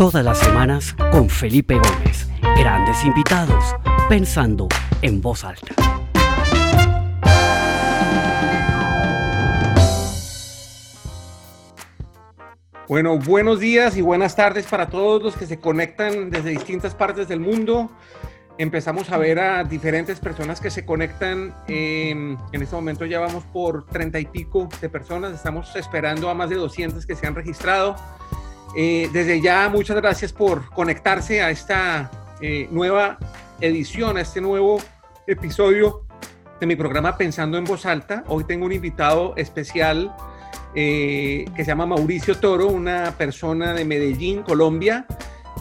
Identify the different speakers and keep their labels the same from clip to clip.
Speaker 1: Todas las semanas con Felipe Gómez. Grandes invitados, pensando en voz alta.
Speaker 2: Bueno, buenos días y buenas tardes para todos los que se conectan desde distintas partes del mundo. Empezamos a ver a diferentes personas que se conectan. en este momento ya vamos por treinta y pico de personas. Estamos esperando a más de 200 que se han registrado. Eh, desde ya, muchas gracias por conectarse a esta eh, nueva edición, a este nuevo episodio de mi programa Pensando en Voz Alta. Hoy tengo un invitado especial eh, que se llama Mauricio Toro, una persona de Medellín, Colombia.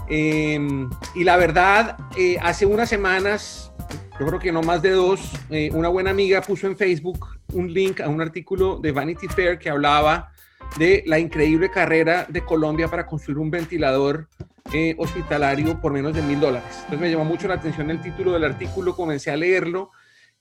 Speaker 2: Em, y la verdad, hace unas semanas, yo creo que no más de dos, una buena amiga puso en Facebook un link a un artículo de Vanity Fair que hablaba de la increíble carrera de Colombia para construir un ventilador eh, hospitalario por menos de mil dólares. Entonces me llamó mucho la atención el título del artículo, comencé a leerlo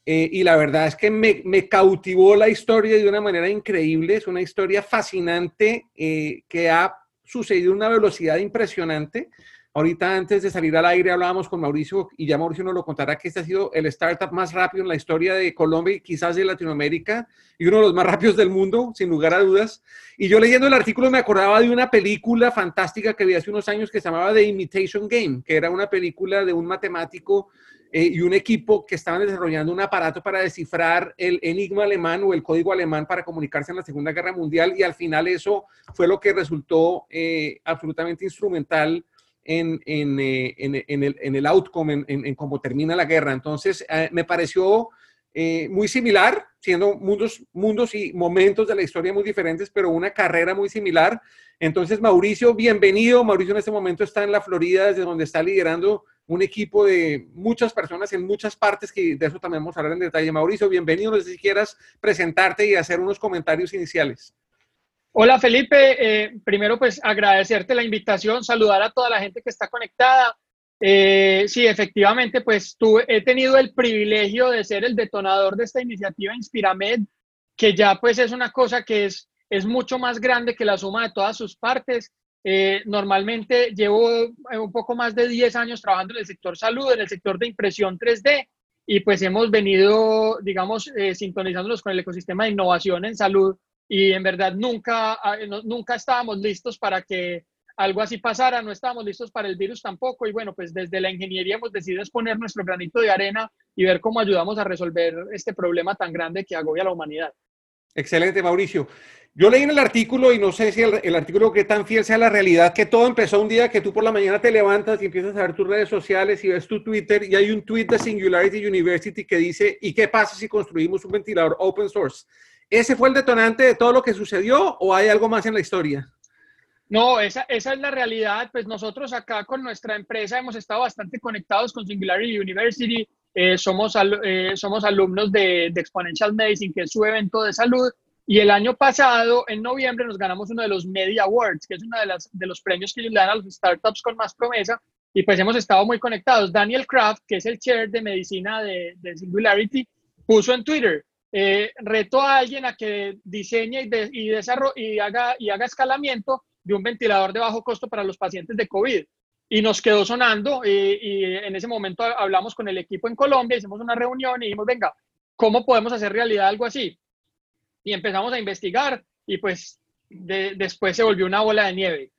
Speaker 2: eh, y la verdad es que me, me, cautivó la historia de una manera increíble. Es una historia fascinante eh, que ha sucedido a una velocidad impresionante. Ahorita antes de salir al aire hablábamos con Mauricio y ya Mauricio nos lo contará que este ha sido el startup más rápido en la historia de Colombia y quizás de Latinoamérica y uno de los más rápidos del mundo, sin lugar a dudas. Y yo leyendo el artículo me acordaba de una película fantástica que vi hace unos años que se llamaba The Imitation Game, que era una película de un matemático eh, y un equipo que estaban desarrollando un aparato para descifrar el enigma alemán o el código alemán para comunicarse en la Segunda Guerra Mundial y al final eso fue lo que resultó eh, absolutamente instrumental en, en, eh, en, el, en el, outcome, en, cómo termina la guerra. Entonces, eh, me pareció eh, muy similar, siendo mundos, mundos y momentos de la historia muy diferentes, pero una carrera muy similar. Entonces, Mauricio, bienvenido. Mauricio en este momento está en la Florida, desde donde está liderando un equipo de muchas personas en muchas partes, que de eso también vamos a hablar en detalle. Mauricio, bienvenido. No sé si quieras presentarte y hacer unos comentarios iniciales.
Speaker 3: Hola Felipe, eh, primero pues agradecerte la invitación, saludar a toda la gente que está conectada. Eh, sí, efectivamente, pues tuve, he tenido el privilegio de ser el detonador de esta iniciativa Inspiramed, que ya pues es una cosa que es, es mucho más grande que la suma de todas sus partes. Eh, normalmente llevo un poco más de 10 años trabajando en el sector salud, en el sector de impresión 3D, y pues hemos venido, digamos, sintonizándonos con el ecosistema de innovación en salud y en verdad nunca, ah, nunca estábamos listos para que algo así pasara, no estábamos listos para el virus tampoco y bueno, pues desde la ingeniería hemos decidido exponer nuestro granito de arena y ver cómo ayudamos a resolver este problema tan grande que agobia a la humanidad.
Speaker 2: Excelente, Mauricio. Yo leí en el artículo y no sé si el, artículo que tan fiel sea la realidad, que todo empezó un día que tú por la mañana te levantas y empiezas a ver tus redes sociales y ves tu Twitter y hay un tweet de Singularity University que dice, ¿y qué pasa si construimos un ventilador open source? ¿Ese fue el detonante de todo lo que sucedió o hay algo más en la historia?
Speaker 3: No, esa, esa, es la realidad. Pues nosotros acá con nuestra empresa hemos estado bastante conectados con Singularity University. Eh, somos, eh, somos alumnos de, de, Exponential Medicine, que es su evento de salud. Y el año pasado, en noviembre, nos ganamos uno de los Media Awards, que es uno de, las, de los premios que le dan a los startups con más promesa. Y pues hemos estado muy conectados. Daniel Kraft, que es el chair de medicina de, de Singularity, puso en Twitter, eh, reto a alguien a que diseñe y, y, haga, y haga escalamiento de un ventilador de bajo costo para los pacientes de COVID. Y nos quedó sonando y, en ese momento hablamos con el equipo en Colombia, hicimos una reunión y dijimos, venga, ¿cómo podemos hacer realidad algo así? Y empezamos a investigar y pues después se volvió una bola de nieve.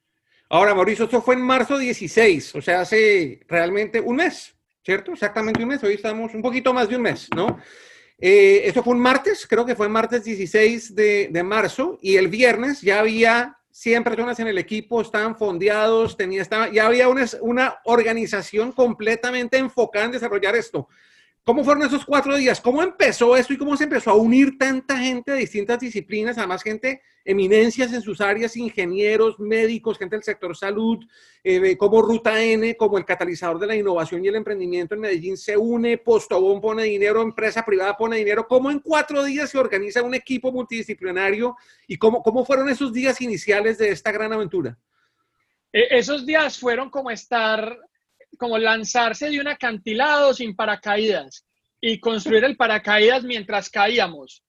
Speaker 2: Ahora, Mauricio, esto fue en marzo 16, o sea, hace realmente un mes, ¿cierto? Exactamente un mes, hoy estamos un poquito más de un mes, ¿no? Eh, esto fue un martes, creo que fue martes 16 de, marzo, y el viernes ya había 100 personas en el equipo, estaban fondeados, tenía, estaba, ya había una, una organización completamente enfocada en desarrollar esto. ¿Cómo fueron esos cuatro días? ¿Cómo empezó esto y cómo se empezó a unir tanta gente de distintas disciplinas? Además, gente, eminencias en sus áreas, ingenieros, médicos, gente del sector salud, eh, como Ruta N, como el catalizador de la innovación y el emprendimiento en Medellín se une, Postobón pone dinero, empresa privada pone dinero. ¿Cómo en cuatro días se organiza un equipo multidisciplinario y cómo, cómo fueron esos días iniciales de esta gran aventura?
Speaker 3: E, esos días fueron como estar como lanzarse de un acantilado sin paracaídas y construir el paracaídas mientras caíamos.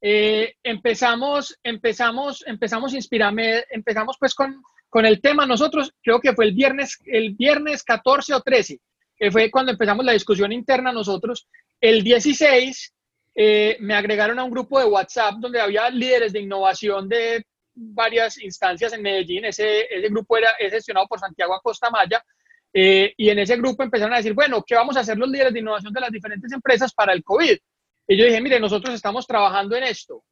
Speaker 3: eh, empezamos, empezamos, empezamos Inspirame, empezamos pues con, con el tema nosotros, creo que fue el viernes, el viernes 14 o 13, que fue cuando empezamos la discusión interna nosotros. El 16 eh, me agregaron a un grupo de WhatsApp donde había líderes de innovación de varias instancias en Medellín. Ese, ese grupo era es gestionado por Santiago Acosta Maya. Eh, y en ese grupo empezaron a decir, bueno, ¿qué vamos a hacer los líderes de innovación de las diferentes empresas para el COVID? Y yo dije, mire, nosotros estamos trabajando en esto.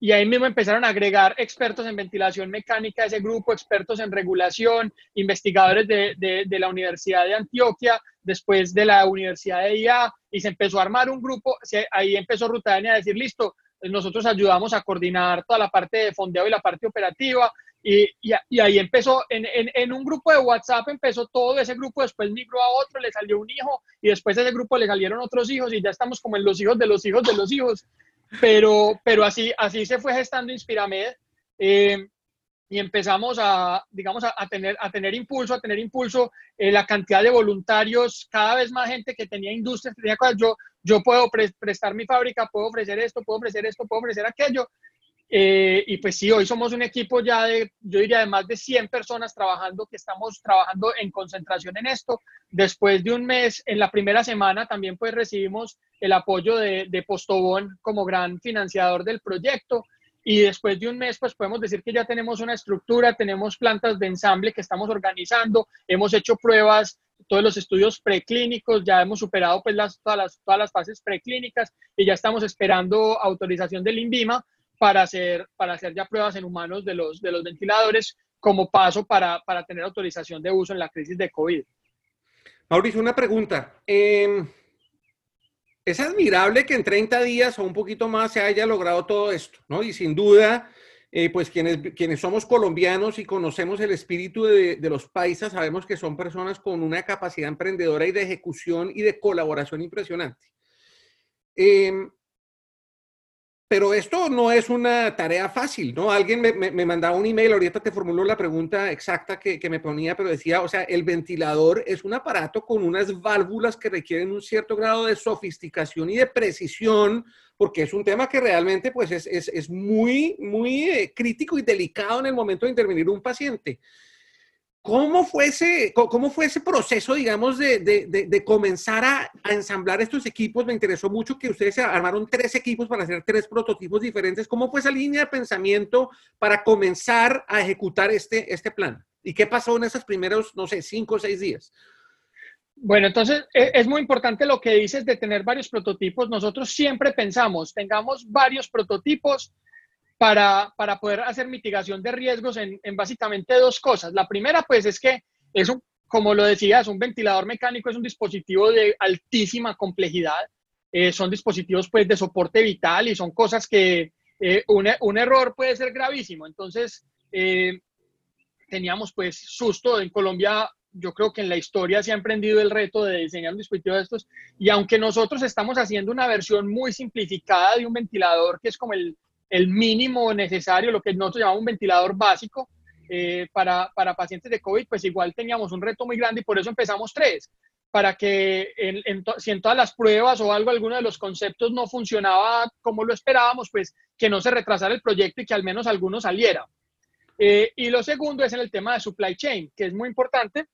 Speaker 3: Y ahí mismo empezaron a agregar expertos en ventilación mecánica a ese grupo, expertos en regulación, investigadores de, de, la Universidad de Antioquia, después de la Universidad de IA, y se empezó a armar un grupo, ahí empezó Rutania a decir, listo, nosotros ayudamos a coordinar toda la parte de fondeo y la parte operativa, y, y, ahí empezó, en, en, en, un grupo de WhatsApp empezó todo ese grupo, después migró a otro, le salió un hijo, y después de ese grupo le salieron otros hijos, y ya estamos como en los hijos de los hijos de los hijos, pero, pero así, así se fue gestando Inspiramed eh, y empezamos a, digamos, a, tener, a tener impulso, a tener impulso, eh, la cantidad de voluntarios, cada vez más gente que tenía industrias, tenía cosas, yo, yo puedo prestar mi fábrica, puedo ofrecer esto, puedo ofrecer esto, puedo ofrecer aquello. Eh, y pues sí, hoy somos un equipo ya de, yo diría, de más de 100 personas trabajando, que estamos trabajando en concentración en esto. Después de un mes, en la primera semana también pues recibimos el apoyo de, de Postobón como gran financiador del proyecto. Y después de un mes, pues podemos decir que ya tenemos una estructura, tenemos plantas de ensamble que estamos organizando, hemos hecho pruebas, todos los estudios preclínicos, ya hemos superado pues las, todas, las, todas las fases preclínicas y ya estamos esperando autorización del INVIMA para hacer, para hacer ya pruebas en humanos de los, de los ventiladores como paso para, para tener autorización de uso en la crisis de COVID.
Speaker 2: Mauricio, una pregunta. Eh es admirable que en 30 días o un poquito más se haya logrado todo esto, ¿no? Y sin duda, eh, pues quienes, quienes somos colombianos y conocemos el espíritu de, de, los paisas, sabemos que son personas con una capacidad emprendedora y de ejecución y de colaboración impresionante. Eh, pero esto no es una tarea fácil, ¿no? Alguien me, me, mandaba un email, ahorita te formuló la pregunta exacta que, que, me ponía, pero decía, o sea, el ventilador es un aparato con unas válvulas que requieren un cierto grado de sofisticación y de precisión, porque es un tema que realmente pues es, es, es muy, muy eh, crítico y delicado en el momento de intervenir un paciente. ¿Cómo fue ese, cómo fue ese proceso, digamos, de, de, de, de comenzar a, a, ensamblar estos equipos? Me interesó mucho que ustedes armaron tres equipos para hacer tres prototipos diferentes. ¿Cómo fue esa línea de pensamiento para comenzar a ejecutar este, este plan? ¿Y qué pasó en esos primeros, no sé, cinco o seis días?
Speaker 3: Bueno, entonces e, es muy importante lo que dices de tener varios prototipos. Nosotros siempre pensamos, tengamos varios prototipos para, para poder hacer mitigación de riesgos en, en, básicamente dos cosas. La primera, pues, es que es un, como lo decías, un ventilador mecánico es un dispositivo de altísima complejidad. Eh, son dispositivos, pues, de soporte vital y son cosas que eh, un, un, error puede ser gravísimo. Entonces, eh, teníamos, pues, susto. En Colombia, yo creo que en la historia se ha emprendido el reto de diseñar un dispositivo de estos. Y aunque nosotros estamos haciendo una versión muy simplificada de un ventilador, que es como el el mínimo necesario, lo que nosotros llamamos un ventilador básico eh, para, para, pacientes de COVID, pues igual teníamos un reto muy grande y por eso empezamos tres, para que en, en si en todas las pruebas o algo, alguno de los conceptos no funcionaba como lo esperábamos, pues que no se retrasara el proyecto y que al menos alguno saliera. Eh, y lo segundo es en el tema de supply chain, que es muy importante.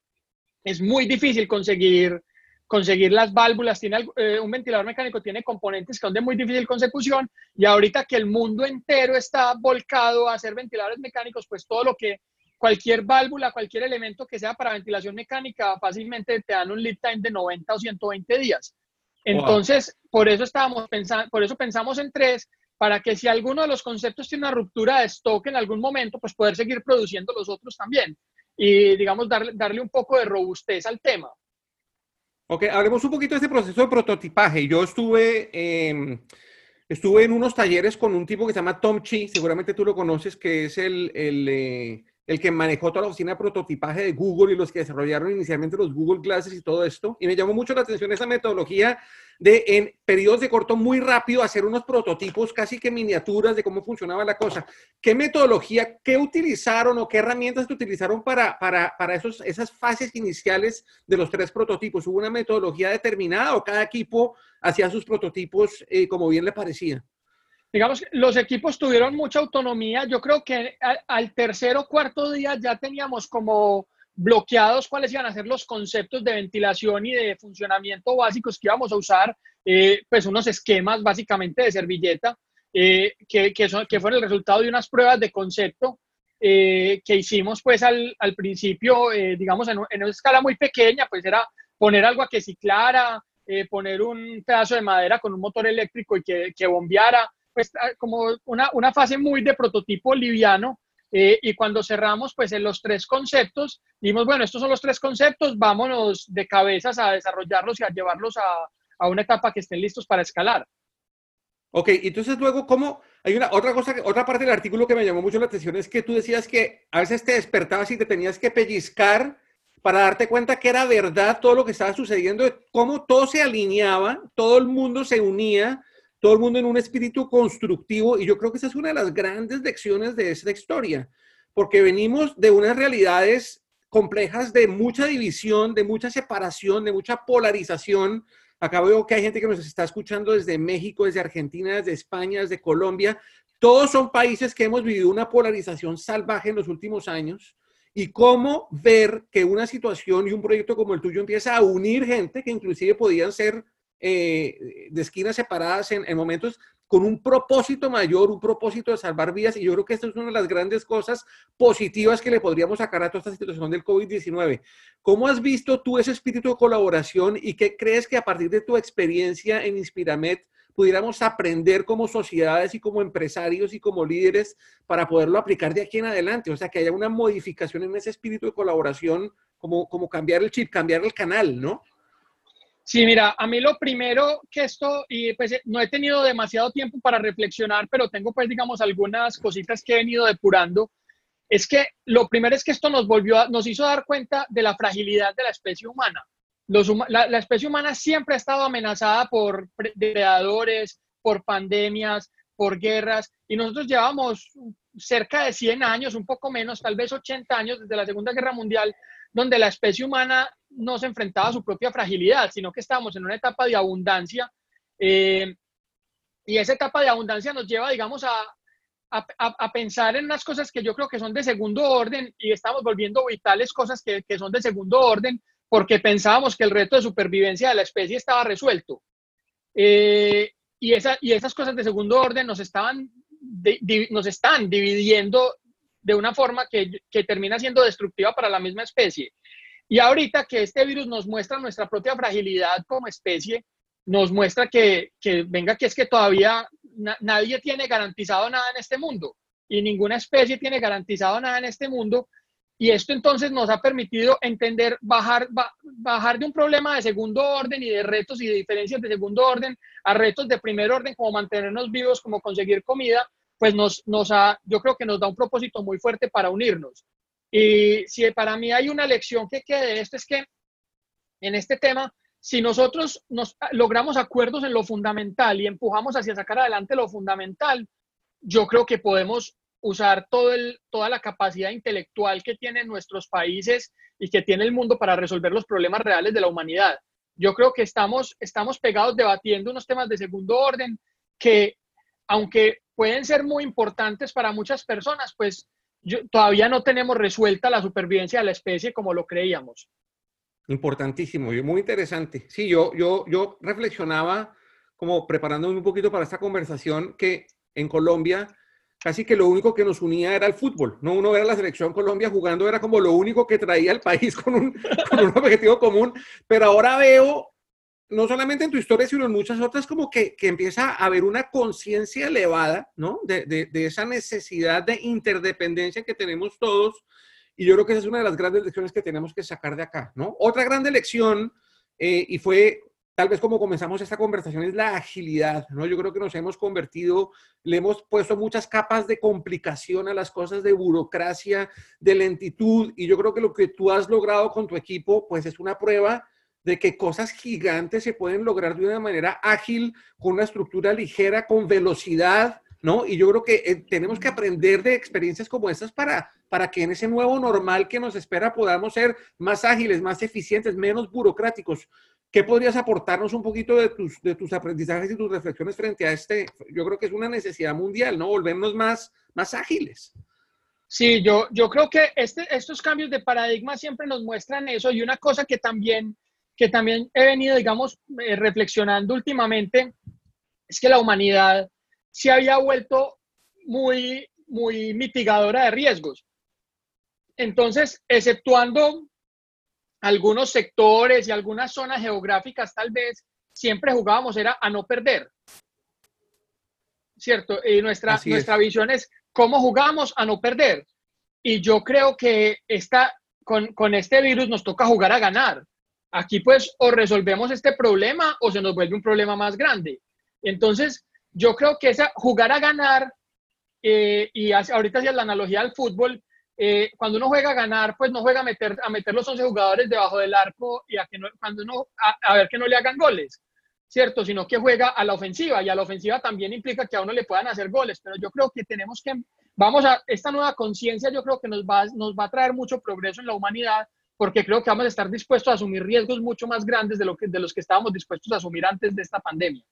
Speaker 3: Es muy difícil conseguir conseguir las válvulas, tiene eh, un ventilador mecánico tiene componentes que son de muy difícil consecución y ahorita que el mundo entero está volcado a hacer ventiladores mecánicos, pues todo lo que cualquier válvula, cualquier elemento que sea para ventilación mecánica, fácilmente te dan un lead time de 90 o 120 días. Entonces, wow. por eso estábamos pensando, por eso pensamos en tres, para que si alguno de los conceptos tiene una ruptura de stock en algún momento, pues poder seguir produciendo los otros también y, digamos, darle, darle un poco de robustez al tema.
Speaker 2: Ok, hablemos un poquito de este proceso de prototipaje. Yo estuve, eh, estuve en unos talleres con un tipo que se llama Tom Chi, seguramente tú lo conoces, que es el, el, eh, el, que manejó toda la oficina de prototipaje de Google y los que desarrollaron inicialmente los Google Glasses y todo esto. Y me llamó mucho la atención esa metodología de en periodos de corto muy rápido hacer unos prototipos casi que miniaturas de cómo funcionaba la cosa. ¿Qué metodología, qué utilizaron o qué herramientas utilizaron para, para, para esos, esas fases iniciales de los tres prototipos? ¿Hubo una metodología determinada o cada equipo hacía sus prototipos eh, como bien le parecía?
Speaker 3: Digamos, los equipos tuvieron mucha autonomía. Yo creo que al, tercer o cuarto día ya teníamos como bloqueados cuáles iban a ser los conceptos de ventilación y de funcionamiento básicos que íbamos a usar, eh, pues unos esquemas básicamente de servilleta, eh, que, que, son, que fueron el resultado de unas pruebas de concepto eh, que hicimos pues al, al principio, digamos, en, una escala muy pequeña, pues era poner algo a que ciclara, poner un pedazo de madera con un motor eléctrico y que, que bombeara, pues ah, como una, una fase muy de prototipo liviano. Eh, y cuando cerramos, pues en los tres conceptos, dimos, bueno, estos son los tres conceptos, vámonos de cabezas a desarrollarlos y a llevarlos a, a una etapa que estén listos para escalar.
Speaker 2: Ok, entonces luego, ¿cómo? Hay una otra cosa, otra parte del artículo que me llamó mucho la atención es que tú decías que a veces te despertabas y te tenías que pellizcar para darte cuenta que era verdad todo lo que estaba sucediendo, cómo todo se alineaba, todo el mundo se unía todo el mundo en un espíritu constructivo y yo creo que esa es una de las grandes lecciones de esta historia, porque venimos de unas realidades complejas de mucha división, de mucha separación, de mucha polarización. Acá veo que hay gente que nos está escuchando desde México, desde Argentina, desde España, desde Colombia. Todos son países que hemos vivido una polarización salvaje en los últimos años y cómo ver que una situación y un proyecto como el tuyo empieza a unir gente que inclusive podían ser eh, de esquinas separadas en, momentos con un propósito mayor, un propósito de salvar vidas. Y yo creo que esta es una de las grandes cosas positivas que le podríamos sacar a toda esta situación del COVID-19. ¿Cómo has visto tú ese espíritu de colaboración y qué crees que a partir de tu experiencia en Inspiramed pudiéramos aprender como sociedades y como empresarios y como líderes para poderlo aplicar de aquí en adelante? O sea, que haya una modificación en ese espíritu de colaboración, como, como cambiar el chip, cambiar el canal, ¿no?
Speaker 3: Sí, mira, a mí lo primero que esto, y pues eh, no he tenido demasiado tiempo para reflexionar, pero tengo pues digamos algunas cositas que he venido depurando, es que lo primero es que esto nos volvió, nos hizo dar cuenta de la fragilidad de la especie humana. Los, la, la, especie humana siempre ha estado amenazada por depredadores, por pandemias, por guerras, y nosotros llevamos cerca de 100 años, un poco menos, tal vez 80 años desde la Segunda Guerra Mundial, donde la especie humana no se enfrentaba a su propia fragilidad, sino que estábamos en una etapa de abundancia. Eh, y esa etapa de abundancia nos lleva, digamos, a, a, pensar en unas cosas que yo creo que son de segundo orden y estamos volviendo vitales cosas que, que son de segundo orden porque pensábamos que el reto de supervivencia de la especie estaba resuelto. Eh, y, esa, y esas cosas de segundo orden nos, estaban, nos están dividiendo de una forma que, que termina siendo destructiva para la misma especie. Y ahorita que este virus nos muestra nuestra propia fragilidad como especie, nos muestra que, que venga, que es que todavía nadie tiene garantizado nada en este mundo y ninguna especie tiene garantizado nada en este mundo. Y esto entonces nos ha permitido entender, bajar, bajar de un problema de segundo orden y de retos y de diferencias de segundo orden a retos de primer orden, como mantenernos vivos, como conseguir comida, pues nos, nos ha, yo creo que nos da un propósito muy fuerte para unirnos. Y si para mí hay una lección que quede de esto es que en este tema, si nosotros nos logramos acuerdos en lo fundamental y empujamos hacia sacar adelante lo fundamental, yo creo que podemos usar todo el, toda la capacidad intelectual que tienen nuestros países y que tiene el mundo para resolver los problemas reales de la humanidad. Yo creo que estamos, estamos pegados debatiendo unos temas de segundo orden que, aunque pueden ser muy importantes para muchas personas, pues todavía no tenemos resuelta la supervivencia de la especie como lo creíamos.
Speaker 2: Importantísimo y muy interesante. Sí, yo, yo, yo reflexionaba como preparándome un poquito para esta conversación que en Colombia casi que lo único que nos unía era el fútbol, ¿no? Uno era la selección Colombia jugando, era como lo único que traía al país con un, con un objetivo común, pero ahora veo no solamente en tu historia, sino en muchas otras, como que, que empieza a haber una conciencia elevada, ¿no? De, de, esa necesidad de interdependencia que tenemos todos. Y yo creo que esa es una de las grandes lecciones que tenemos que sacar de acá, ¿no? Otra grande lección, eh, y fue tal vez como comenzamos esta conversación, es la agilidad, ¿no? Yo creo que nos hemos convertido, le hemos puesto muchas capas de complicación a las cosas, de burocracia, de lentitud, y yo creo que lo que tú has logrado con tu equipo, pues es una prueba de que cosas gigantes se pueden lograr de una manera ágil, con una estructura ligera, con velocidad, ¿no? Y yo creo que eh, tenemos que aprender de experiencias como estas para, para que en ese nuevo normal que nos espera podamos ser más ágiles, más eficientes, menos burocráticos. ¿Qué podrías aportarnos un poquito de tus, de tus aprendizajes y tus reflexiones frente a este? Yo creo que es una necesidad mundial, ¿no? Volvernos más, más ágiles.
Speaker 3: Sí, yo, yo creo que este, estos cambios de paradigma siempre nos muestran eso y una cosa que también, que también he venido, digamos, eh, reflexionando últimamente es que la humanidad se había vuelto muy, muy mitigadora de riesgos. Entonces, exceptuando algunos sectores y algunas zonas geográficas tal vez, siempre jugábamos era a no perder. ¿Cierto? Y nuestra, nuestra visión es cómo jugamos a no perder. Y yo creo que esta, con, con este virus nos toca jugar a ganar. Aquí pues o resolvemos este problema o se nos vuelve un problema más grande. Entonces, yo creo que esa jugar a ganar, eh, y ahorita hacía la analogía al fútbol, eh, cuando uno juega a ganar, pues no juega a meter, a meter los 11 jugadores debajo del arco y a, que cuando uno, a, ver que no le hagan goles, ¿cierto? Sino que juega a la ofensiva y a la ofensiva también implica que a uno le puedan hacer goles, pero yo creo que tenemos que, vamos a, esta nueva conciencia yo creo que nos va, nos va a traer mucho progreso en la humanidad porque creo que vamos a estar dispuestos a asumir riesgos mucho más grandes de, lo que, de los que estábamos dispuestos a asumir antes de esta pandemia.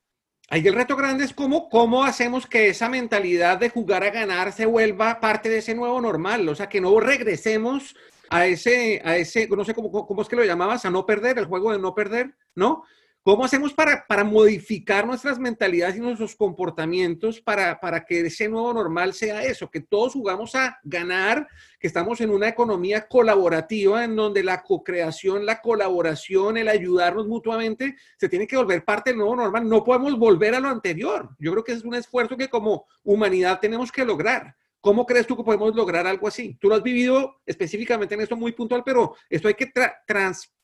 Speaker 2: Ahí el reto grande es cómo, cómo hacemos que esa mentalidad de jugar a ganar se vuelva parte de ese nuevo normal, o sea, que no regresemos a ese, a ese, no sé cómo, cómo es que lo llamabas, a no perder, el juego de no perder, ¿no? ¿Cómo hacemos para, para modificar nuestras mentalidades y nuestros comportamientos para, para que ese nuevo normal sea eso? Que todos jugamos a ganar, que estamos en una economía colaborativa en donde la co-creación, la colaboración, el ayudarnos mutuamente, se tiene que volver parte del nuevo normal. No podemos volver a lo anterior. Yo creo que es un esfuerzo que como humanidad tenemos que lograr. ¿Cómo crees tú que podemos lograr algo así? Tú lo has vivido específicamente en esto muy puntual, pero esto hay que trans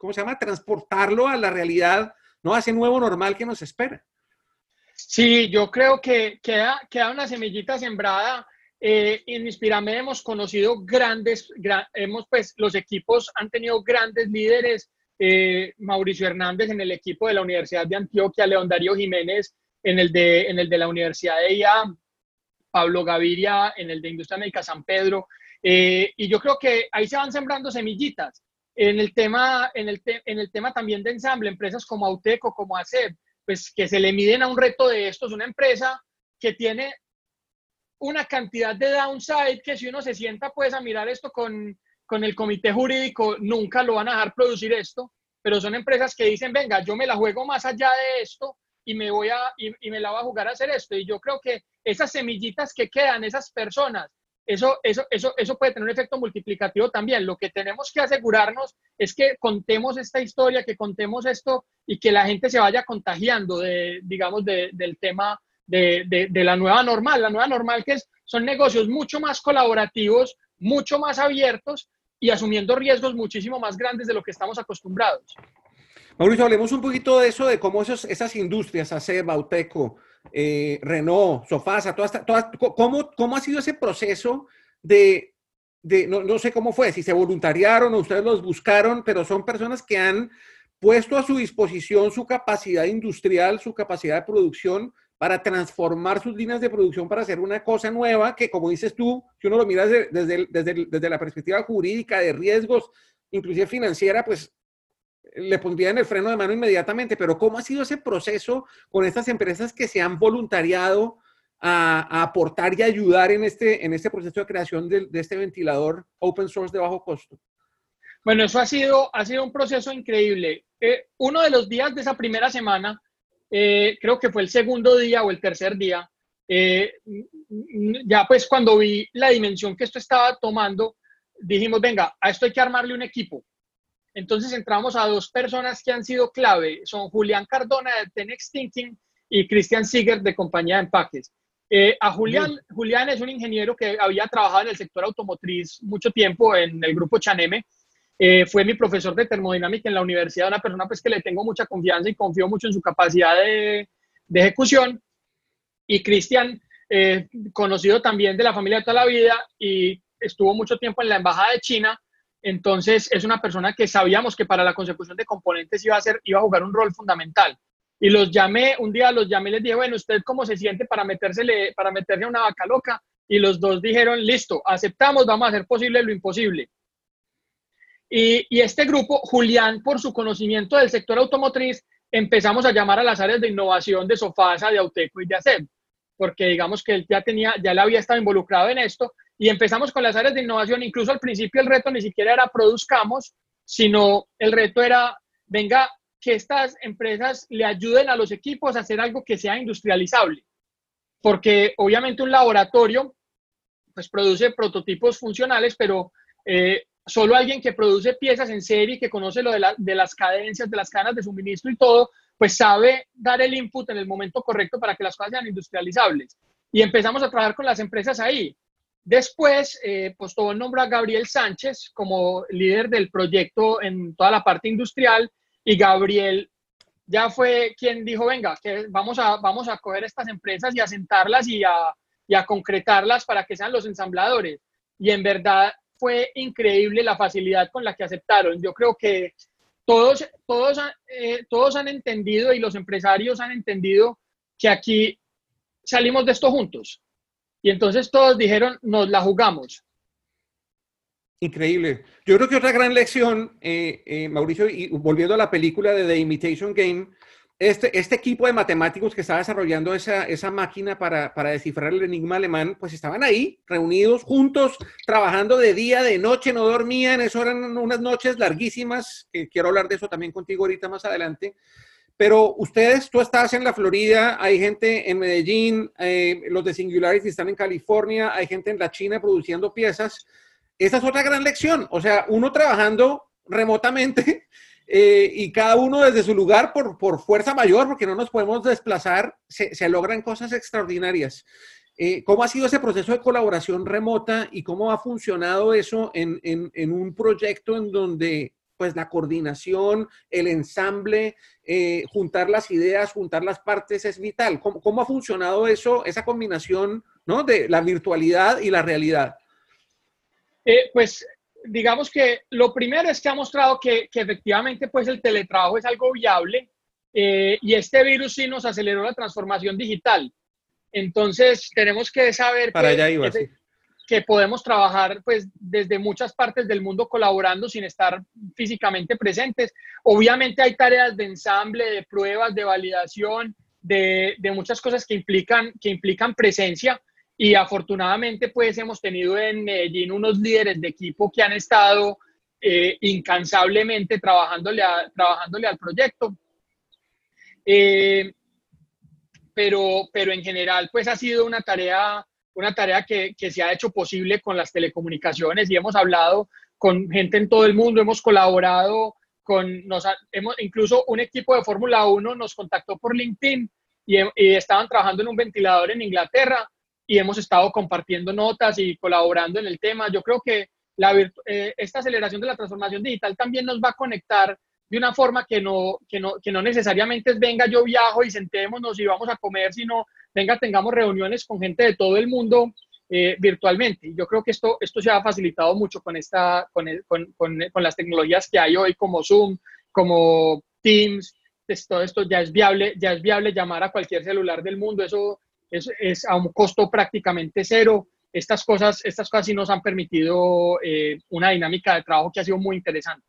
Speaker 2: ¿cómo se llama? Transportarlo a la realidad, ¿no? A ese nuevo normal que nos espera.
Speaker 3: Sí, yo creo que queda, queda una semillita sembrada. Eh, en Inspirame hemos conocido grandes, hemos pues, los equipos han tenido grandes líderes. Eh, Mauricio Hernández en el equipo de la Universidad de Antioquia, León Darío Jiménez en el de, en el de la Universidad de IA, Pablo Gaviria en el de Industria Médica San Pedro. Eh, y yo creo que ahí se van sembrando semillitas. En el tema, en el, en el tema también de ensamble, empresas como Auteco, como ACEP, pues que se le miden a un reto de estos, una empresa que tiene una cantidad de downside que si uno se sienta pues a mirar esto con, con el comité jurídico, nunca lo van a dejar producir esto, pero son empresas que dicen, venga, yo me la juego más allá de esto y me voy a, y, y me la voy a jugar a hacer esto. Y yo creo que esas semillitas que quedan, esas personas eso, eso, eso, eso puede tener un efecto multiplicativo también. Lo que tenemos que asegurarnos es que contemos esta historia, que contemos esto y que la gente se vaya contagiando de, digamos, del tema de, de, la nueva normal. La nueva normal que es, son negocios mucho más colaborativos, mucho más abiertos y asumiendo riesgos muchísimo más grandes de lo que estamos acostumbrados.
Speaker 2: Mauricio, hablemos un poquito de eso, de cómo esos, esas industrias, ACE, Bauteco, eh, Renault, Sofasa, todas, todas, ¿cómo, ¿cómo ha sido ese proceso de, de no, no, sé cómo fue, si se voluntariaron o ustedes los buscaron, pero son personas que han puesto a su disposición su capacidad industrial, su capacidad de producción para transformar sus líneas de producción para hacer una cosa nueva que, como dices tú, si uno lo mira desde, desde, desde, desde la perspectiva jurídica, de riesgos, inclusive financiera, pues le pondrían el freno de mano inmediatamente, pero ¿cómo ha sido ese proceso con estas empresas que se han voluntariado a, aportar y ayudar en este, en este proceso de creación de, este ventilador open source de bajo costo?
Speaker 3: Bueno, eso ha sido, ha sido un proceso increíble. Eh, uno de los días de esa primera semana, eh, creo que fue el segundo día o el tercer día, eh, ya pues cuando vi la dimensión que esto estaba tomando, dijimos, venga, a esto hay que armarle un equipo. Entonces entramos a dos personas que han sido clave, son Julián Cardona de Tenex Thinking y Cristian Siger de Compañía de Empaques. Eh, a Julián, Julián es un ingeniero que había trabajado en el sector automotriz mucho tiempo en el grupo Chaneme. Eh, fue mi profesor de termodinámica en la universidad, una persona pues que le tengo mucha confianza y confío mucho en su capacidad de, de ejecución. Y Cristian, eh, conocido también de la familia de toda la vida y estuvo mucho tiempo en la embajada de China entonces, es una persona que sabíamos que para la consecución de componentes iba a, ser, iba a jugar un rol fundamental. Y los llamé, un día los llamé y les dije, bueno, ¿usted cómo se siente para, metérsele, para meterse a una vaca loca? Y los dos dijeron, listo, aceptamos, vamos a hacer posible lo imposible. Y, y, este grupo, Julián, por su conocimiento del sector automotriz, empezamos a llamar a las áreas de innovación de Sofasa, de Auteco y de ASEM, porque digamos que él ya tenía, ya le había estado involucrado en esto, y empezamos con las áreas de innovación. Incluso al principio el reto ni siquiera era produzcamos, sino el reto era, venga, que estas empresas le ayuden a los equipos a hacer algo que sea industrializable. Porque obviamente un laboratorio pues produce prototipos funcionales, pero eh, solo alguien que produce piezas en serie, que conoce lo de, de, las cadencias, de las cadenas de suministro y todo, pues sabe dar el input en el momento correcto para que las cosas sean industrializables. Y empezamos a trabajar con las empresas ahí. Después, eh, pues todo el nombre a Gabriel Sánchez como líder del proyecto en toda la parte industrial y Gabriel ya fue quien dijo, venga, que vamos a, vamos a coger estas empresas y a sentarlas y a, y a concretarlas para que sean los ensambladores. Y en verdad fue increíble la facilidad con la que aceptaron. Yo creo que todos, todos, eh, todos han entendido y los empresarios han entendido que aquí salimos de esto juntos. Y entonces todos dijeron, nos la jugamos.
Speaker 2: Increíble. Yo creo que otra gran lección, eh, eh, Mauricio, y volviendo a la película de The Imitation Game, este, este equipo de matemáticos que estaba desarrollando esa, esa máquina para, para, descifrar el enigma alemán, pues estaban ahí, reunidos, juntos, trabajando de día, de noche, no dormían, eso eran unas noches larguísimas, quiero hablar de eso también contigo ahorita más adelante. Pero ustedes, tú estás en la Florida, hay gente en Medellín, eh, los de Singularity están en California, hay gente en la China produciendo piezas. Esa es otra gran lección, o sea, uno trabajando remotamente eh, y cada uno desde su lugar por, por, fuerza mayor, porque no nos podemos desplazar, se, logran cosas extraordinarias. Eh, ¿Cómo ha sido ese proceso de colaboración remota y cómo ha funcionado eso en, en un proyecto en donde pues la coordinación, el ensamble, eh, juntar las ideas, juntar las partes es vital. ¿Cómo, ¿Cómo, ha funcionado eso, esa combinación ¿no? de la virtualidad y la realidad?
Speaker 3: Eh, pues digamos que lo primero es que ha mostrado que, que efectivamente pues el teletrabajo es algo viable eh, y este virus sí nos aceleró la transformación digital. Entonces tenemos que saber
Speaker 2: Para
Speaker 3: que,
Speaker 2: allá iba,
Speaker 3: que,
Speaker 2: sí.
Speaker 3: Que, podemos trabajar pues desde muchas partes del mundo colaborando sin estar físicamente presentes. Obviamente hay tareas de ensamble, de pruebas, de validación, de, de muchas cosas que implican, que implican presencia, y afortunadamente pues hemos tenido en Medellín unos líderes de equipo que han estado eh, incansablemente trabajándole, a, trabajándole al proyecto. Eh, pero, pero en general pues ha sido una tarea, una tarea que, que se ha hecho posible con las telecomunicaciones y hemos hablado con gente en todo el mundo, hemos colaborado con, nos, hemos, incluso un equipo de Fórmula 1 nos contactó por LinkedIn y, y estaban trabajando en un ventilador en Inglaterra y hemos estado compartiendo notas y colaborando en el tema. Yo creo que la, eh, esta aceleración de la transformación digital también nos va a conectar de una forma que no, que no, que no necesariamente es venga, yo viajo y sentémonos y vamos a comer, sino venga, tengamos reuniones con gente de todo el mundo eh, virtualmente. Yo creo que esto, esto se ha facilitado mucho con, esta, con, el, con, con, con las tecnologías que hay hoy como Zoom, como Teams, pues todo esto ya es viable, ya es viable llamar a cualquier celular del mundo. Eso es, es, a un costo prácticamente cero. Estas cosas, estas cosas sí nos han permitido eh, una dinámica de trabajo que ha sido muy interesante.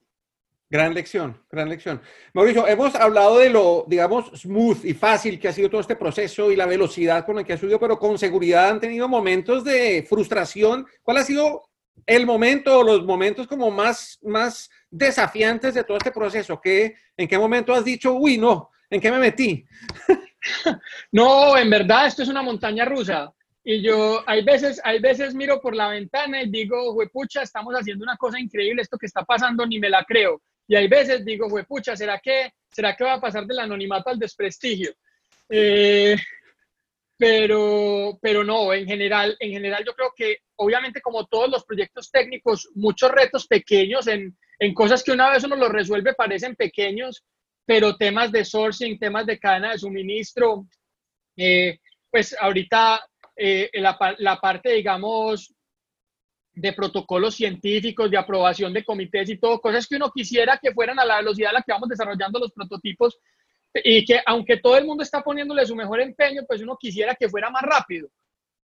Speaker 2: Gran lección, gran lección. Mauricio, hemos hablado de lo, digamos, smooth y fácil que ha sido todo este proceso y la velocidad con la que ha subido, pero con seguridad han tenido momentos de frustración. ¿Cuál ha sido el momento o los momentos como más, más desafiantes de todo este proceso? ¿Qué, ¿En qué momento has dicho, uy, no, ¿en qué me metí?
Speaker 3: no, en verdad esto es una montaña rusa. Y yo hay veces, hay veces miro por la ventana y digo, pucha, estamos haciendo una cosa increíble, esto que está pasando ni me la creo. Y hay veces digo, pucha, ¿será que, ¿será que va a pasar del anonimato al desprestigio? Eh, pero, pero no, en general, en general yo creo que obviamente como todos los proyectos técnicos, muchos retos pequeños en, en cosas que una vez uno los resuelve parecen pequeños, pero temas de sourcing, temas de cadena de suministro, eh, pues ahorita eh, la, la, parte, digamos, de protocolos científicos, de aprobación de comités y todo, cosas que uno quisiera que fueran a la velocidad a la que vamos desarrollando los prototipos y que aunque todo el mundo está poniéndole su mejor empeño, pues uno quisiera que fuera más rápido.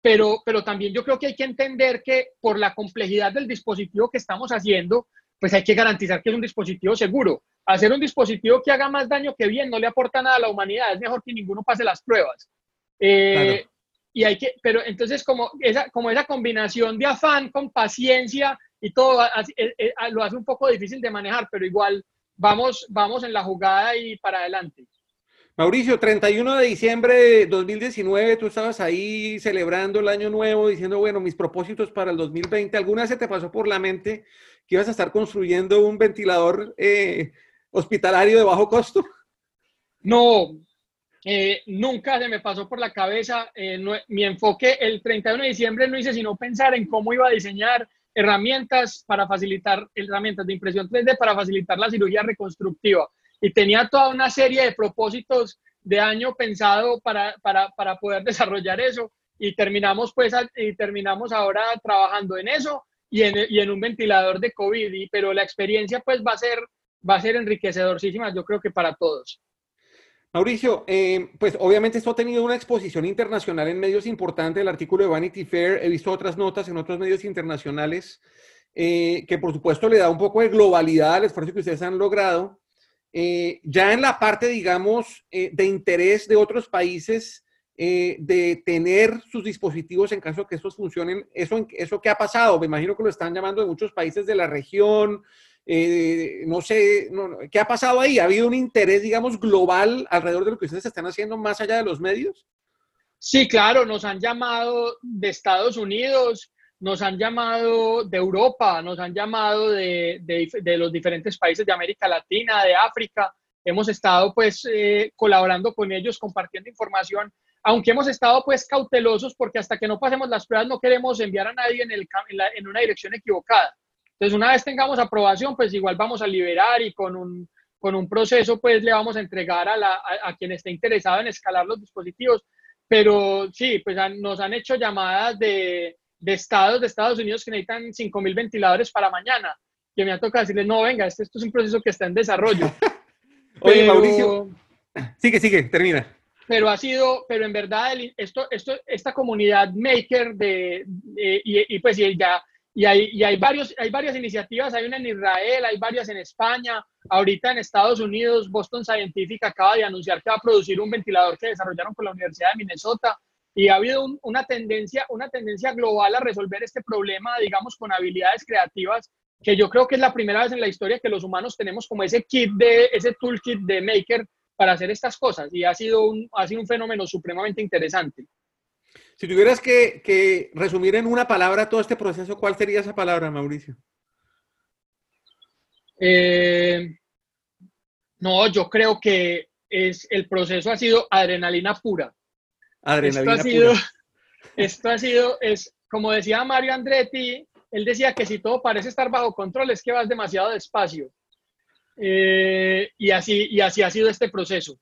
Speaker 3: Pero, pero también yo creo que hay que entender que por la complejidad del dispositivo que estamos haciendo, pues hay que garantizar que es un dispositivo seguro. Hacer un dispositivo que haga más daño que bien no le aporta nada a la humanidad, es mejor que ninguno pase las pruebas. Eh, y hay que, pero entonces como esa, como esa combinación de afán con paciencia y todo eh, eh, lo hace un poco difícil de manejar, pero igual vamos, vamos en la jugada y para adelante.
Speaker 2: Mauricio, 31 de diciembre de 2019, tú estabas ahí celebrando el año nuevo, diciendo, bueno, mis propósitos para el 2020. ¿Alguna vez se te pasó por la mente que ibas a estar construyendo un ventilador eh, hospitalario de bajo costo?
Speaker 3: No, eh, nunca se me pasó por la cabeza. Eh, mi enfoque el 31 de diciembre no hice sino pensar en cómo iba a diseñar herramientas para facilitar, herramientas de impresión 3D para facilitar la cirugía reconstructiva y tenía toda una serie de propósitos de año pensado para, para, para poder desarrollar eso y terminamos pues y terminamos ahora trabajando en eso y en, y en un ventilador de COVID, pero la experiencia pues va a ser, va a ser enriquecedorísima yo creo que para todos.
Speaker 2: Mauricio, eh, pues obviamente esto ha tenido una exposición internacional en medios importantes, el artículo de Vanity Fair, he visto otras notas en otros medios internacionales, eh, que por supuesto le da un poco de globalidad al esfuerzo que ustedes han logrado. Eh, ya en la parte, digamos, eh, de interés de otros países de tener sus dispositivos en caso de que estos funcionen, eso, eso qué ha pasado, me imagino que lo están llamando de muchos países de la región, no sé, ¿qué ha pasado ahí? ¿Ha habido un interés, digamos, global alrededor de lo que ustedes están haciendo más allá de los medios?
Speaker 3: Sí, claro, nos han llamado de Estados Unidos, nos han llamado de Europa, nos han llamado de, de, los diferentes países de América Latina, de África. Hemos estado pues eh, colaborando con ellos, compartiendo información, aunque hemos estado pues cautelosos porque hasta que no pasemos las pruebas no queremos enviar a nadie en, el, en, una dirección equivocada. Entonces una vez tengamos aprobación pues igual vamos a liberar y con un, con un proceso pues le vamos a entregar a, la, a, quien esté interesado en escalar los dispositivos. Pero sí, pues nos han hecho llamadas de, de estados de Estados Unidos que necesitan 5.000 ventiladores para mañana, que me ha tocado decirles, no, venga, esto, esto es un proceso que está en desarrollo.
Speaker 2: Oye, Mauricio, sigue, sigue, termina.
Speaker 3: Pero ha sido, pero en verdad, esto, esto, esta comunidad maker de, y, pues y ya, y hay, y hay, varios, hay varias iniciativas, hay una en Israel, hay varias en España, ahorita en Estados Unidos, Boston Scientific acaba de anunciar que va a producir un ventilador que desarrollaron con la Universidad de Minnesota, y ha habido una, tendencia, una tendencia global a resolver este problema, digamos, con habilidades creativas, que yo creo que es la primera vez en la historia que los humanos tenemos como ese kit de, ese toolkit de maker para hacer estas cosas. Y ha sido un, ha sido un fenómeno supremamente interesante.
Speaker 2: Si tuvieras que, que resumir en una palabra todo este proceso, ¿cuál sería esa palabra, Mauricio?
Speaker 3: Eh, no, yo creo que es, el proceso ha sido adrenalina pura.
Speaker 2: Adrenalina
Speaker 3: esto ha sido, esto ha sido, es, como decía Mario Andretti, él decía que si todo parece estar bajo control es que vas demasiado despacio. Eh, y, así, y así ha sido este proceso.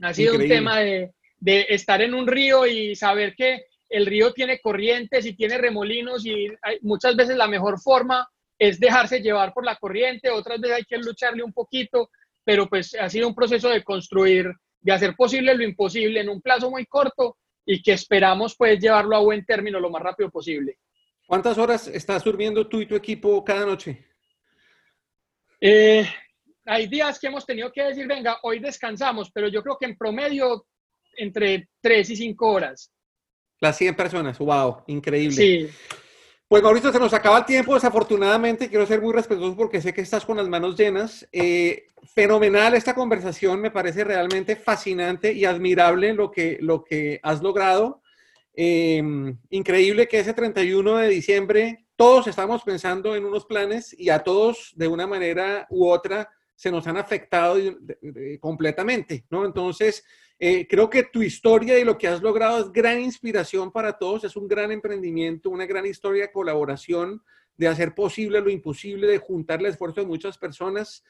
Speaker 3: Ha sido un tema de, de, estar en un río y saber que el río tiene corrientes y tiene remolinos y muchas veces la mejor forma es dejarse llevar por la corriente, otras veces hay que lucharle un poquito, pero pues ha sido un proceso de construir de hacer posible lo imposible en un plazo muy corto y que esperamos pues llevarlo a buen término lo más rápido posible.
Speaker 2: ¿Cuántas horas estás durmiendo tú y tu equipo cada noche?
Speaker 3: Eh, hay días que hemos tenido que decir, venga, hoy descansamos, pero yo creo que en promedio entre 3 y 5 horas.
Speaker 2: Las 100 personas, wow, increíble.
Speaker 3: Sí.
Speaker 2: Pues Mauricio, se nos acaba el tiempo, desafortunadamente, quiero ser muy respetuoso porque sé que estás con las manos llenas. Eh, fenomenal esta conversación, me parece realmente fascinante y admirable lo que, lo que has logrado. Em, increíble que ese 31 de diciembre todos estamos pensando en unos planes y a todos de una manera u otra se nos han afectado completamente, ¿no? Entonces, eh, creo que tu historia y lo que has logrado es gran inspiración para todos, es un gran emprendimiento, una gran historia de colaboración, de hacer posible lo imposible, de juntar el esfuerzo de muchas personas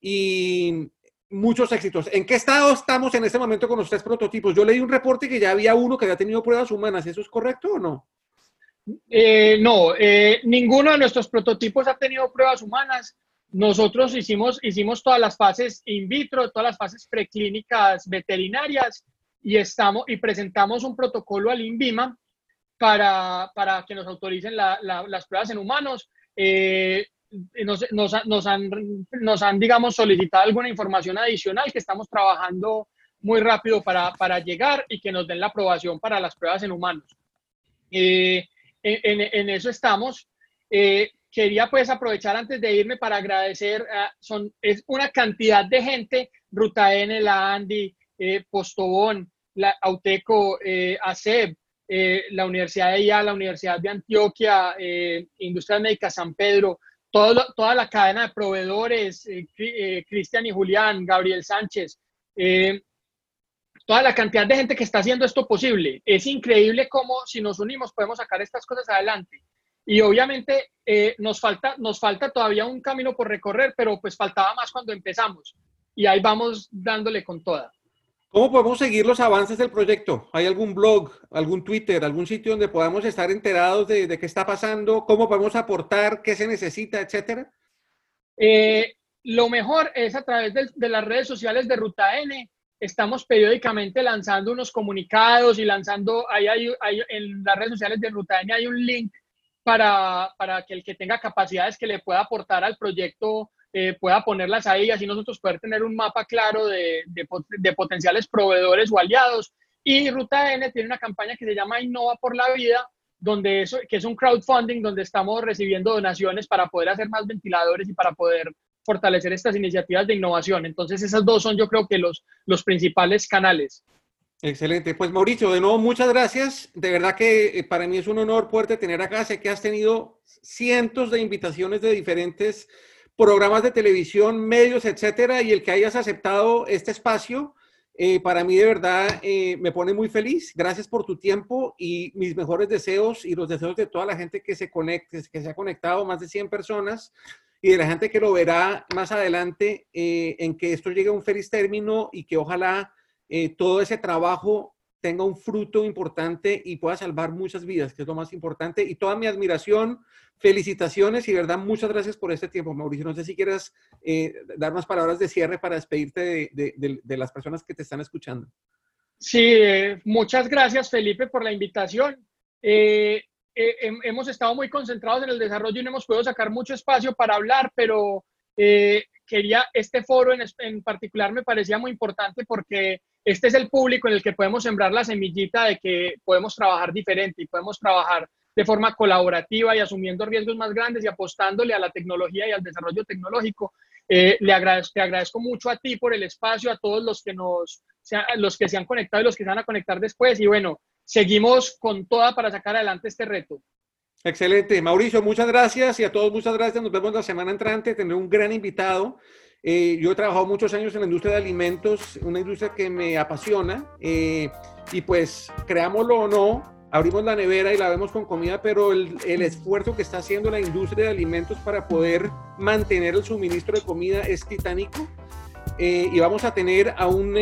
Speaker 2: y muchos éxitos. ¿En qué estado estamos en este momento con los tres prototipos? Yo leí un reporte que ya había uno que había tenido pruebas humanas, ¿eso es correcto o no?
Speaker 3: Eh, no, eh, ninguno de nuestros prototipos ha tenido pruebas humanas. Nosotros hicimos, hicimos todas las fases in vitro, todas las fases preclínicas veterinarias y, estamos, y presentamos un protocolo al INVIMA para, para que nos autoricen las pruebas en humanos. Eh, nos, nos, nos, han, nos han, digamos, solicitado alguna información adicional que estamos trabajando muy rápido para, para llegar y que nos den la aprobación para las pruebas en humanos. Eh, en, en, eso estamos. Eh, quería pues aprovechar antes de irme para agradecer, son, es una cantidad de gente, Ruta N, la Andy, eh, Postobón, la Auteco, eh, ACEB, eh, la Universidad de IA, la Universidad de Antioquia, eh, Industria Médica San Pedro, toda la cadena de proveedores, Cristian y Julián, Gabriel Sánchez, toda la cantidad de gente que está haciendo esto posible. Es increíble cómo si nos unimos podemos sacar estas cosas adelante. Y obviamente nos, falta, nos falta todavía un camino por recorrer, pero pues faltaba más cuando empezamos. Y ahí vamos dándole con toda.
Speaker 2: ¿Cómo podemos seguir los avances del proyecto? ¿Hay algún blog, algún Twitter, algún sitio donde podamos estar enterados de, qué está pasando? ¿Cómo podemos aportar? ¿Qué se necesita, etcétera?
Speaker 3: Eh, lo mejor es a través de, las redes sociales de Ruta N. Estamos periódicamente lanzando unos comunicados y lanzando, ahí hay, en las redes sociales de Ruta N hay un link para, para que el que tenga capacidades que le pueda aportar al proyecto eh, pueda ponerlas ahí, así nosotros poder tener un mapa claro de, de, potenciales proveedores o aliados. Y Ruta N tiene una campaña que se llama Innova por la Vida, donde eso, que es un crowdfunding donde estamos recibiendo donaciones para poder hacer más ventiladores y para poder fortalecer estas iniciativas de innovación. Entonces, esas dos son yo creo que los, los principales canales.
Speaker 2: Excelente. Pues Mauricio, de nuevo, muchas gracias. De verdad que eh, para mí es un honor poderte tener acá. Sé que has tenido cientos de invitaciones de diferentes programas de televisión, medios, etcétera, y el que hayas aceptado este espacio, eh, para mí de verdad eh, me pone muy feliz. Gracias por tu tiempo y mis mejores deseos y los deseos de toda la gente que se conecte, que se ha conectado, más de 100 personas, y de la gente que lo verá más adelante, en que esto llegue a un feliz término y que ojalá todo ese trabajo tenga un fruto importante y pueda salvar muchas vidas, que es lo más importante. Y toda mi admiración, felicitaciones y verdad, muchas gracias por este tiempo, Mauricio. No sé si quieras eh, dar unas palabras de cierre para despedirte de, las personas que te están escuchando.
Speaker 3: Sí, eh, muchas gracias, Felipe, por la invitación. Eh, hemos estado muy concentrados en el desarrollo y no hemos podido sacar mucho espacio para hablar, pero quería, este foro en, en particular me parecía muy importante porque este es el público en el que podemos sembrar la semillita de que podemos trabajar diferente y podemos trabajar de forma colaborativa y asumiendo riesgos más grandes y apostándole a la tecnología y al desarrollo tecnológico. Eh, le agradezco, te agradezco mucho a ti por el espacio, a todos los que, nos, los que se han conectado y los que se van a conectar después. Y bueno, seguimos con toda para sacar adelante este reto.
Speaker 2: Excelente. Mauricio, muchas gracias y a todos muchas gracias. Nos vemos la semana entrante. Tendré un gran invitado. Eh, yo he trabajado muchos años en la industria de alimentos, una industria que me apasiona. Eh, y pues, creámoslo o no, abrimos la nevera y la vemos con comida, pero el, el, esfuerzo que está haciendo la industria de alimentos para poder mantener el suministro de comida es titánico. Eh, y vamos a tener a un,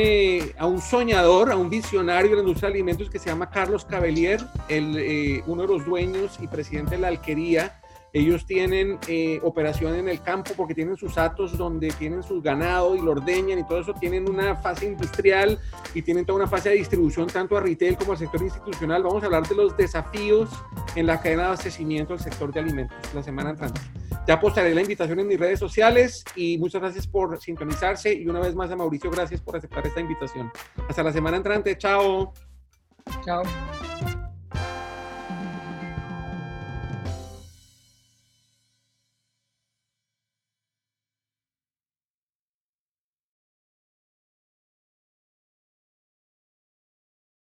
Speaker 2: a un soñador, a un visionario de la industria de alimentos que se llama Carlos Cabellier, el, uno de los dueños y presidente de la alquería ellos tienen eh, operación en el campo porque tienen sus atos donde tienen sus ganado y lo ordeñan y todo eso. Tienen una fase industrial y tienen toda una fase de distribución tanto a retail como al sector institucional. Vamos a hablar de los desafíos en la cadena de abastecimiento del sector de alimentos la semana entrante. Ya postaré la invitación en mis redes sociales y muchas gracias por sintonizarse y una vez más a Mauricio, gracias por aceptar esta invitación. Hasta la semana entrante. Chao.
Speaker 3: Chao.